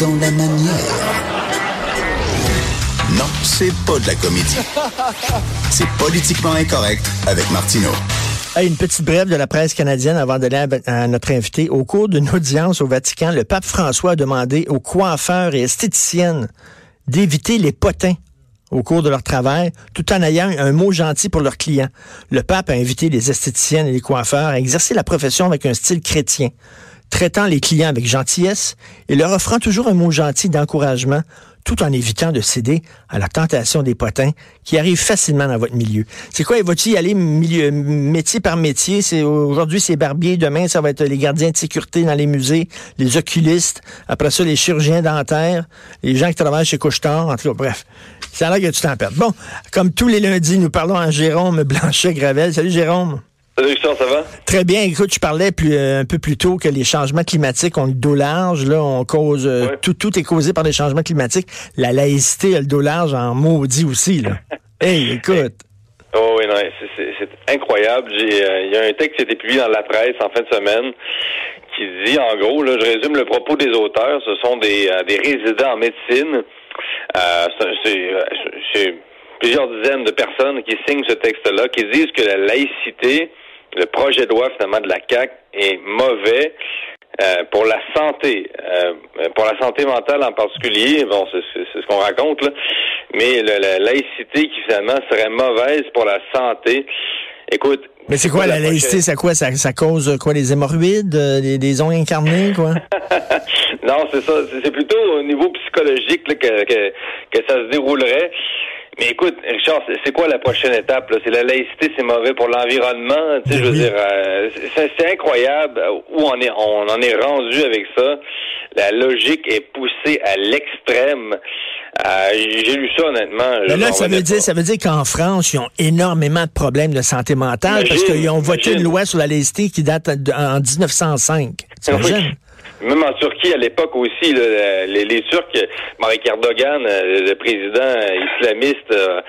Dans la manière. Non, c'est pas de la comédie. C'est politiquement incorrect avec Martineau. Hey, une petite brève de la presse canadienne avant d'aller à, à notre invité. Au cours d'une audience au Vatican, le pape François a demandé aux coiffeurs et esthéticiennes d'éviter les potins au cours de leur travail, tout en ayant un mot gentil pour leurs clients. Le pape a invité les esthéticiennes et les coiffeurs à exercer la profession avec un style chrétien traitant les clients avec gentillesse et leur offrant toujours un mot gentil d'encouragement, tout en évitant de céder à la tentation des potins qui arrivent facilement dans votre milieu. C'est quoi, va-t-il y aller milieu, métier par métier? C'est, aujourd'hui, c'est barbier, demain, ça va être les gardiens de sécurité dans les musées, les oculistes, après ça, les chirurgiens dentaires, les gens qui travaillent chez Couchetard, en tout cas, bref. A l'air que tu t'en perds. Bon, comme tous les lundis, nous parlons à Jérôme Blanchet-Gravel. Salut, Jérôme. Salut Richard, ça va? Très bien. Écoute, je parlais plus, euh, un peu plus tôt que les changements climatiques ont le dos large. Là, on cause euh, tout, tout est causé par les changements climatiques. La laïcité a le dos large en maudit aussi. Là. hey, écoute. Oh oui, non, c'est incroyable. Euh, il y a un texte qui a été publié dans la presse en fin de semaine qui dit, en gros, là, je résume le propos des auteurs. Ce sont des, des résidents en médecine. c'est plusieurs dizaines de personnes qui signent ce texte-là, qui disent que la laïcité le projet de loi finalement de la CAC est mauvais euh, pour la santé, euh, pour la santé mentale en particulier. Bon, c'est ce qu'on raconte là, mais la laïcité qui finalement serait mauvaise pour la santé. Écoute. Mais c'est quoi la, laïcité? C'est quoi? Ça, ça, cause quoi? Les hémorroïdes? Des, des ongles incarnés, quoi? non, c'est ça. C'est plutôt au niveau psychologique que, que, que ça se déroulerait. Mais écoute, Richard, c'est quoi la prochaine étape? C'est la laïcité, c'est mauvais pour l'environnement. Tu sais, je veux dire, euh, c'est incroyable où on est, on en est rendu avec ça. La logique est poussée à l'extrême. Euh, J'ai lu ça honnêtement. Mais là, ça veut dire, ça veut dire qu'en France, ils ont énormément de problèmes de santé mentale parce qu'ils ont voté une loi sur la laïcité qui date en 1905. T'imagines? Même en Turquie, à l'époque aussi, les, Turcs, Marek Erdogan, euh, le président islamiste, euh,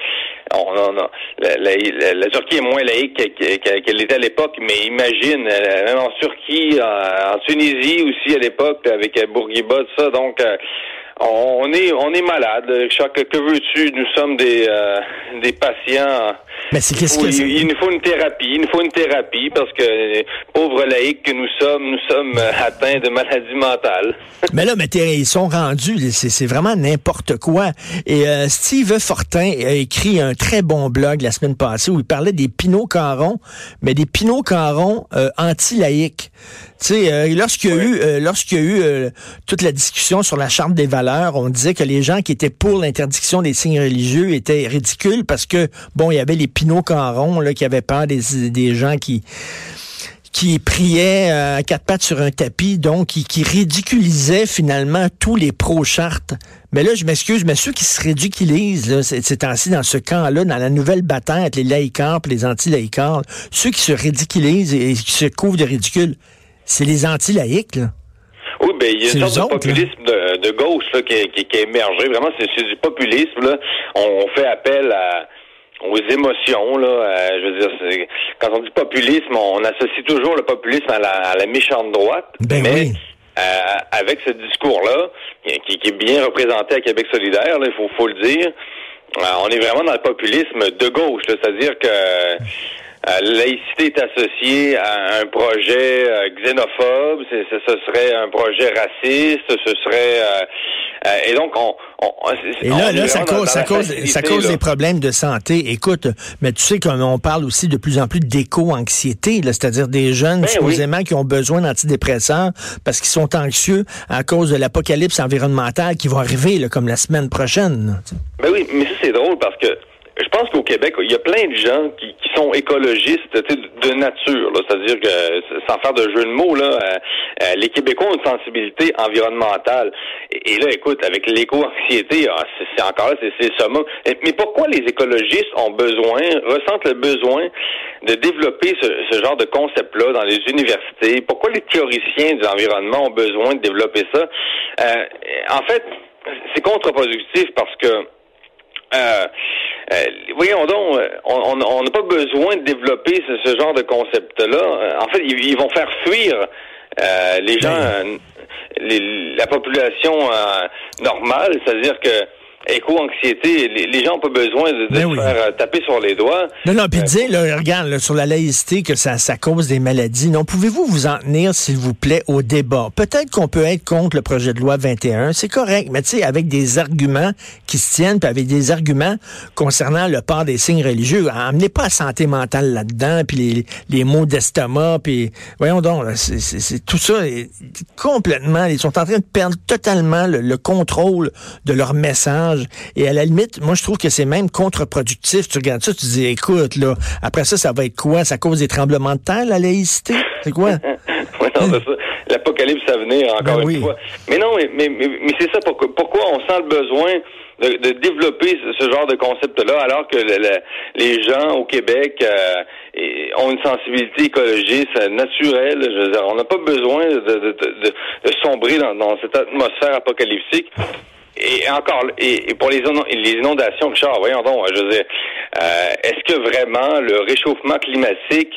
on, on, la, la, la, Turquie est moins laïque qu'elle était à l'époque, mais imagine, euh, même en Turquie, en, Tunisie aussi à l'époque, avec Bourguiba, tout ça, donc on est on est malade. Que, que veux-tu? Nous sommes des des patients. Mais c'est qu'est-ce que il, nous faut une thérapie. Il nous faut une thérapie parce que pauvres laïcs que nous sommes, nous sommes atteints de maladies mentales. mais là, mais ils sont rendus. C'est vraiment n'importe quoi. Et euh, Steve Fortin a écrit un très bon blog la semaine passée où il parlait des pinots carons, mais des pinots carons euh, anti-laïcs. Tu sais, euh, lorsqu'il y a eu, euh, lorsqu'il y a eu euh, toute la discussion sur la charte des valeurs, on disait que les gens qui étaient pour l'interdiction des signes religieux étaient ridicules parce que bon, il y avait les pinots carons là qui avaient peur des, gens qui qui priaient à quatre pattes sur un tapis, donc qui, qui ridiculisaient finalement tous les pro-chartes. Mais là, je m'excuse, mais ceux qui se ridiculisent ces temps-ci dans ce camp-là, dans la nouvelle bataille les laïcars et les anti-laïcars, ceux qui se ridiculisent et qui se couvrent de ridicule, c'est les anti-laïcs, là. Ben il y a une sorte de populisme de, gauche là, qui, qui, qui, émergé. Vraiment, c'est du populisme. Là. On, fait appel à aux émotions là. je veux dire, quand on dit populisme, on associe toujours le populisme à la, méchante droite. Ben mais oui. euh, avec ce discours-là, qui, qui, est bien représenté à Québec solidaire, il faut, faut le dire, euh, on est vraiment dans le populisme de gauche, c'est-à-dire que la euh, laïcité est associée à un projet euh, xénophobe, ce serait un projet raciste, ce serait euh, et donc on, et là, là ça cause, ça cause, ça cause des problèmes de santé. Écoute, mais tu sais qu'on parle aussi de plus en plus d'éco-anxiété, c'est-à-dire des jeunes ben supposément qui ont besoin d'antidépresseurs parce qu'ils sont anxieux à cause de l'apocalypse environnementale qui va arriver là, comme la semaine prochaine. Ben oui, mais ça c'est drôle parce que je pense qu'au Québec, il y a plein de gens qui, qui sont écologistes de, nature. C'est-à-dire que, sans faire de jeu de mots, là, euh, euh, les Québécois ont une sensibilité environnementale. Et, là, écoute, avec l'éco-anxiété, ah, c'est encore c'est summum. Mais pourquoi les écologistes ont besoin, ressentent le besoin de développer ce, ce genre de concept-là dans les universités? Pourquoi les théoriciens de l'environnement ont besoin de développer ça? Euh, en fait, c'est contre-productif parce que euh, euh, voyons donc, euh, on n'a pas besoin de développer ce, genre de concept-là. En fait, ils, vont faire fuir les gens, la population normale, c'est-à-dire que éco-anxiété, les, gens n'ont pas besoin de, ben se faire euh, taper sur les doigts. Non, non, puis euh, dire, là, regarde, sur la laïcité, que ça, ça cause des maladies. Non, pouvez-vous vous en tenir, s'il vous plaît, au débat? Peut-être qu'on peut être contre le projet de loi 21, c'est correct, mais tu sais, avec des arguments qui se tiennent, puis avec des arguments concernant le port des signes religieux. Amenez pas la santé mentale là-dedans, puis les, les maux d'estomac, puis voyons donc, c'est tout ça est complètement, ils sont en train de perdre totalement le contrôle de leur message et à la limite, moi, je trouve que c'est même contre-productif. Tu regardes ça, tu dis, écoute, là, après ça, ça va être quoi? Ça cause des tremblements de terre, la laïcité? C'est quoi? non, ça. L'apocalypse à venir, encore ben une fois. Mais non, mais, mais, c'est ça. Pourquoi, pourquoi on sent le besoin de, développer ce, genre de concept-là, alors que les gens au Québec euh, ont une sensibilité écologiste naturelle. Je veux dire, on n'a pas besoin de, sombrer dans, dans, cette atmosphère apocalyptique. Et encore, et, pour les, inondations, Richard, voyons donc, je veux dire, euh, est-ce que vraiment le réchauffement climatique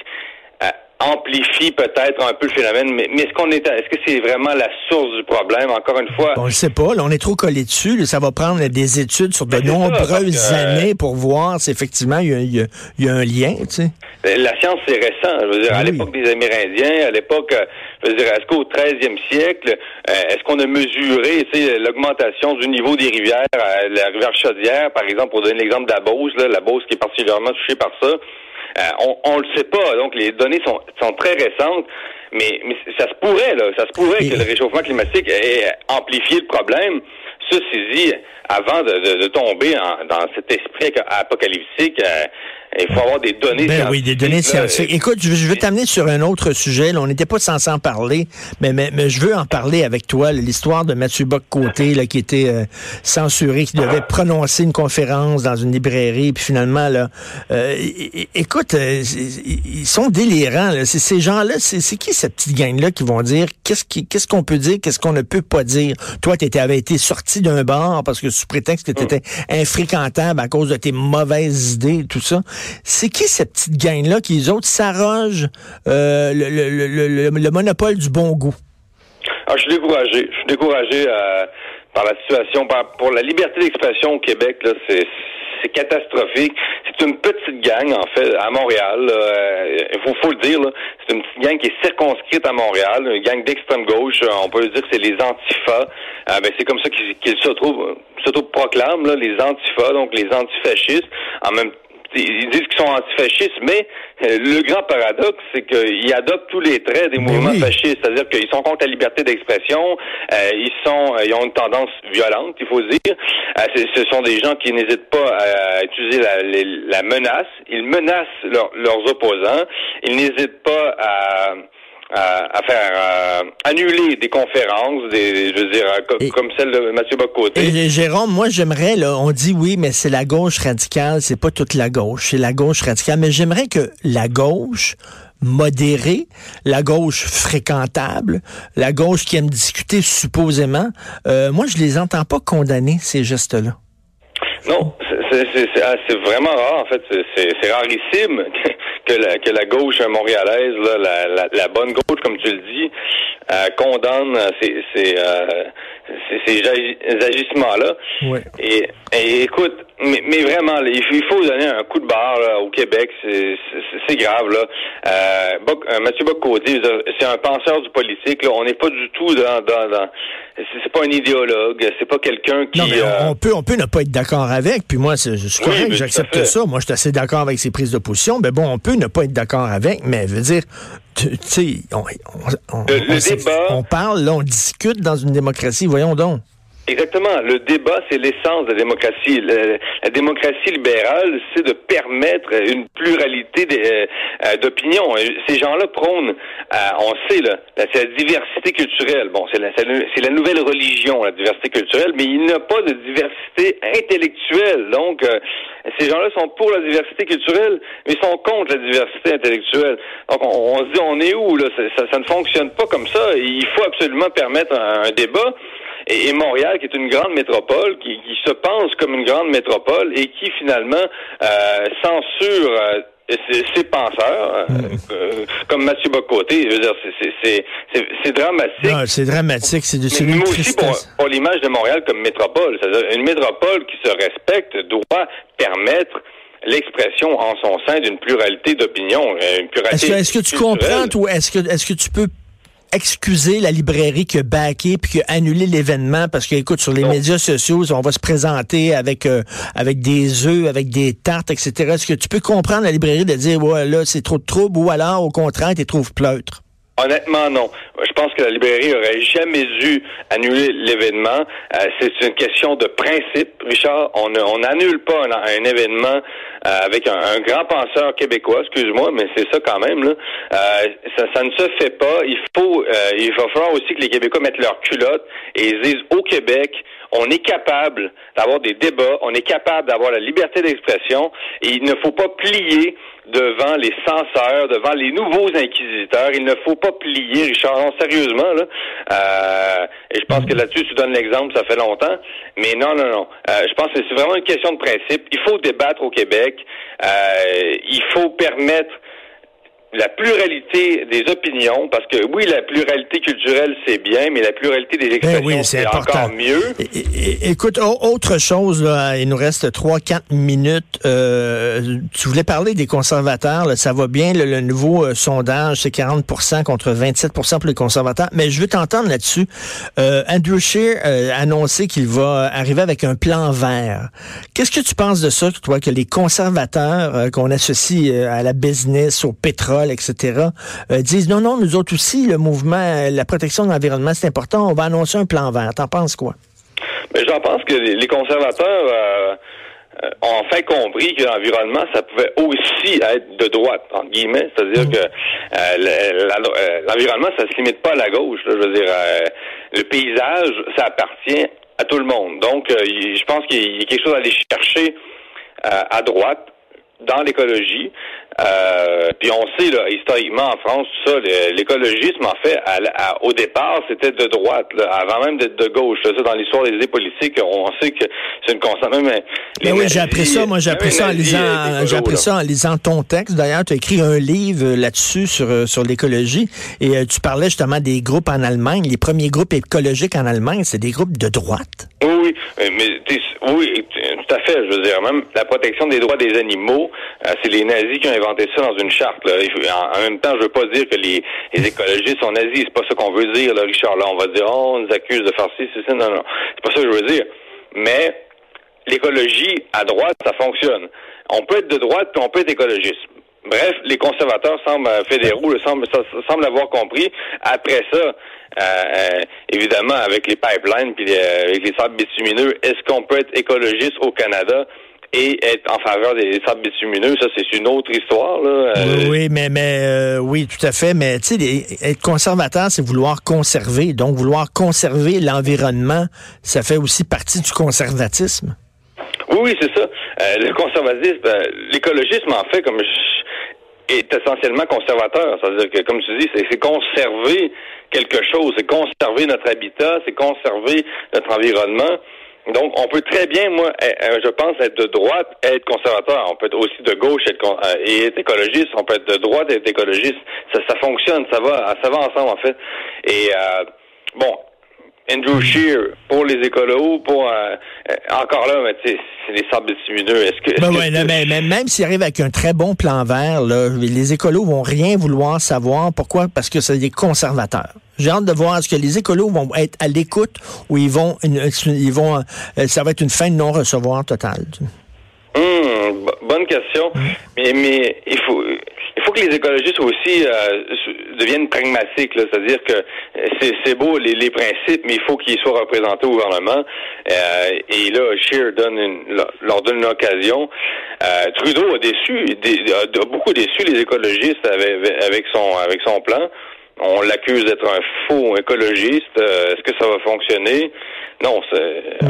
amplifie peut-être un peu le phénomène, mais, est-ce qu'on est, est-ce que c'est vraiment la source du problème? Encore une fois, on ne sait pas. Là, on est trop collé dessus. ça va prendre des études sur de ben, nombreuses années pour voir si effectivement il y, a, un lien. Tu sais. Ben, la science c'est récent. Je veux dire, à l'époque des Amérindiens, à l'époque, euh, je veux dire, est-ce qu'au 13e siècle, euh, est-ce qu'on a mesuré l'augmentation du niveau des rivières, la rivière Chaudière, par exemple, pour donner l'exemple de la Beauce, la Beauce qui est particulièrement touchée par ça? Euh, on, le sait pas, donc les données sont, sont très récentes, mais, mais ça se pourrait, là, ça se pourrait que le réchauffement climatique ait amplifié le problème. Ceci dit, avant de, de, tomber dans cet esprit apocalyptique, euh, il faut avoir des données ben Oui, des données scientifiques. Écoute, je, veux t'amener sur un autre sujet. Là, on n'était pas censé en parler, mais, mais, mais, je veux en parler avec toi. L'histoire de Mathieu Bock-Côté, là, qui était euh, censuré, qui devait prononcer une conférence dans une librairie, puis finalement, là, euh, écoute, euh, ils sont délirants. Là. Ces gens-là, c'est qui cette petite gang-là qui vont dire qu'est-ce qu'est-ce qu'on peut dire, qu'est-ce qu'on ne peut pas dire? Toi, tu avais été sorti d'un bar parce que sous prétexte que tu étais infréquentable à cause de tes mauvaises idées, tout ça. C'est qui cette petite gang-là qui, les autres, s'arrogent euh, le, monopole du bon goût? Ah, je suis découragé. Je suis découragé euh, par la situation. pour la liberté d'expression au Québec, c'est catastrophique. C'est une petite gang, en fait, à Montréal. Il faut, faut, le dire. C'est une petite gang qui est circonscrite à Montréal, une gang d'extrême gauche. On peut dire que c'est les antifas. Euh, ben, c'est comme ça qu'ils se trouvent s'auto-proclament, les antifas, donc les antifascistes. En même ils disent qu'ils sont antifascistes, mais euh, le grand paradoxe, c'est qu'ils adoptent tous les traits des ben mouvements fascistes, c'est-à-dire qu'ils sont contre la liberté d'expression, euh, ils sont, euh, ils ont une tendance violente, il faut dire. ce sont des gens qui n'hésitent pas à utiliser la, la menace, ils menacent leurs opposants, ils n'hésitent pas à à, faire euh, annuler des conférences, des, je veux dire, comme celle de Mathieu Bocoté. Et Jérôme, moi j'aimerais, là, on dit oui, mais c'est la gauche radicale, c'est pas toute la gauche, c'est la gauche radicale, mais j'aimerais que la gauche modérée, la gauche fréquentable, la gauche qui aime discuter supposément, euh, moi je les entends pas condamner ces gestes-là. Non, ah, c'est vraiment rare, en fait. C'est rarissime que la, que la gauche montréalaise, là, la, la, la, bonne gauche, comme tu le dis, euh, condamne ces, ces, euh, ces, ces agissements-là. Et, et, écoute, mais, mais vraiment, il faut donner un coup de barre au Québec. C'est grave. Là. Euh, euh Mathieu Bocoté, c'est un penseur du politique. Là. On n'est pas du tout dans... dans, dans c'est pas un idéologue. C'est pas quelqu'un qui... Non, mais on, euh, peut, on peut ne pas être d'accord avec. Puis moi, je suis correct, j'accepte ça. Moi, je suis assez d'accord avec ses prises de position. Mais bon, on peut ne pas être d'accord avec. Mais je veux dire, tu sais, on, on, on, on, parle, là, on discute dans une démocratie. Voyons donc. Exactement. Le débat, c'est l'essence de la démocratie. la démocratie libérale, c'est de permettre une pluralité euh, euh, d'opinions. Ces gens-là prônent, euh, on sait, là, c'est la diversité culturelle. Bon, c'est la, la, nouvelle religion, la diversité culturelle, mais il n'y a pas de diversité intellectuelle. Donc, ces gens-là sont pour la diversité culturelle, mais sont contre la diversité intellectuelle. Donc, on, se dit, on est où, là? Ça, ne fonctionne pas comme ça. Il faut absolument permettre un débat et, Montréal, qui est une grande métropole, qui, se pense comme une grande métropole et qui finalement euh, censure euh, ses, penseurs, euh, hmm. comme Mathieu Bocoté. Je veux dire, c'est dramatique. c'est dramatique, c'est de Mais, mais aussi pour, pour l'image de Montréal comme métropole. C'est-à-dire une métropole qui se respecte doit permettre l'expression en son sein d'une pluralité d'opinions, pluralité. Est-ce que, tu comprends, ou est-ce que est-ce que tu peux excuser la librairie qui a backé puis qui a annulé l'événement parce que, écoute, sur les médias sociaux, on va se présenter avec euh, avec des œufs, avec des tartes, etc. Est-ce que tu peux comprendre la librairie de dire, ouais, là, c'est trop de trouble ou alors, au contraire, tu trouves pleutre? Honnêtement, non. Je pense que la librairie aurait jamais dû annuler l'événement. Euh, c'est une question de principe, Richard. On n'annule pas un, événement euh, avec un, grand penseur québécois, excuse-moi, mais c'est ça quand même. Là. Euh, ça, ne se fait pas. Il faut, il va falloir aussi que les Québécois mettent leur culotte et ils disent au Québec, on est capable d'avoir des débats, on est capable d'avoir la liberté d'expression et il ne faut pas plier devant les censeurs, devant les nouveaux inquisiteurs. Il ne faut pas plier, Richard. Non, sérieusement, là. Euh, et je pense que là-dessus, tu donnes l'exemple, ça fait longtemps. Mais non, non, non. Euh, je pense que c'est vraiment une question de principe. Il faut débattre au Québec. Euh, il faut permettre la pluralité des opinions, parce que oui, la pluralité culturelle, c'est bien, mais la pluralité des ben expressions, c'est encore mieux. écoute, autre chose, là, il nous reste 3-4 minutes. Euh, tu voulais parler des conservateurs, ça va bien, le, nouveau euh, sondage, c'est 40 contre 27 pour les conservateurs, mais je veux t'entendre là-dessus. Euh, Andrew Scheer a annoncé qu'il va arriver avec un plan vert. Qu'est-ce que tu penses de ça, toi, que les conservateurs qu'on associe à la business, au pétrole, etc., euh, disent non, non, nous autres aussi, le mouvement, euh, la protection de l'environnement, c'est important, on va annoncer un plan vert. T'en penses quoi? Mais j'en pense que les conservateurs euh, ont enfin compris que l'environnement, ça pouvait aussi être de droite, entre guillemets. C'est-à-dire mmh. que l'environnement, ça se limite pas à la gauche. je veux dire, le paysage, ça appartient à tout le monde. Donc, je pense qu'il y a quelque chose à aller chercher à droite dans l'écologie. Euh, puis on sait, là, historiquement en France, tout ça, l'écologisme, en fait, au départ, c'était de droite, avant même d'être de gauche. Ça, dans l'histoire des idées politiques, on sait que c'est une constante. Mais, mais oui, j'ai appris ça, moi, j'ai appris ça en lisant, j'ai appris ça en lisant ton texte. D'ailleurs, tu as écrit un livre là-dessus sur, euh, sur l'écologie et euh, tu parlais justement des groupes en Allemagne. Les premiers groupes écologiques en Allemagne, c'est des groupes de droite. Oui, mais oui, tout à fait. Je veux dire, même la protection des droits des animaux, c'est les nazis qui ont inventé ça dans une charte. En, même temps, je veux pas dire que les, écologistes sont nazis. C'est pas ça qu'on veut dire, Richard. Là, on va dire, oh, on nous accuse de faire ci, c'est ça. Non, non. C'est pas ça que je veux dire. Mais l'écologie à droite, ça fonctionne. On peut être de droite, puis on peut être écologiste. Bref, les conservateurs semblent euh, fédéraux, semblent, semblent avoir compris. Après ça, euh, euh, évidemment, avec les pipelines puis avec les sables bitumineux, est-ce qu'on peut être écologiste au Canada? Et être en faveur des sables bitumineux, ça c'est une autre histoire. Là. Euh, oui, mais mais euh, oui, tout à fait. Mais tu sais, être conservateur, c'est vouloir conserver. Donc, vouloir conserver l'environnement, ça fait aussi partie du conservatisme. Oui, oui, c'est ça. Euh, le conservatisme, l'écologisme, en fait, comme est essentiellement conservateur. C'est-à-dire que, comme tu dis, c'est conserver quelque chose, c'est conserver notre habitat, c'est conserver notre environnement. Donc, on peut très bien, moi, eh, eh, je pense, être de droite et être conservateur. On peut être aussi de gauche euh, et être écologiste. On peut être de droite et être écologiste. Ça, ça fonctionne, ça va, ça va ensemble, en fait. Et, euh, bon, Andrew Shear pour les écolos, pour euh, encore là, c'est les sables bitumineux. Est-ce que, ben ouais, mais, même s'il arrive avec un très bon plan vert, là, les écolos vont rien vouloir savoir. Pourquoi? Parce que c'est des conservateurs. J'ai hâte de voir est-ce que les écolos vont être à l'écoute ou ils vont, ils vont, euh, ça va être une fin de non-recevoir totale. Hum, bonne question. Mais, mais faut, il faut que les écologistes aussi euh, deviennent pragmatiques, c'est-à-dire que c'est beau les, les, principes, mais il faut qu'ils soient représentés au gouvernement. Euh, et là, Scheer donne une, leur donne une occasion. Euh, Trudeau a déçu, a beaucoup déçu les écologistes avec, avec son avec son plan. On l'accuse d'être un faux écologiste. Est-ce que ça va fonctionner? Non, c'est.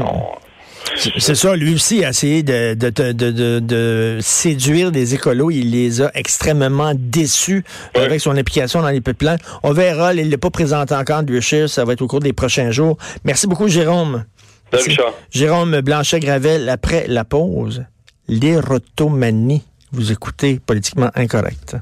C'est ça, lui aussi a essayé de, de, de, de, séduire les écolos. Il les a extrêmement déçus avec son implication dans les pipelines. On verra, il n'est pas présenté encore, Duchess, ça va être au cours des prochains jours. Merci beaucoup, Jérôme. Jérôme Blanchet-Gravel, après la pause, l'érotomanie. Vous écoutez Politiquement Incorrect.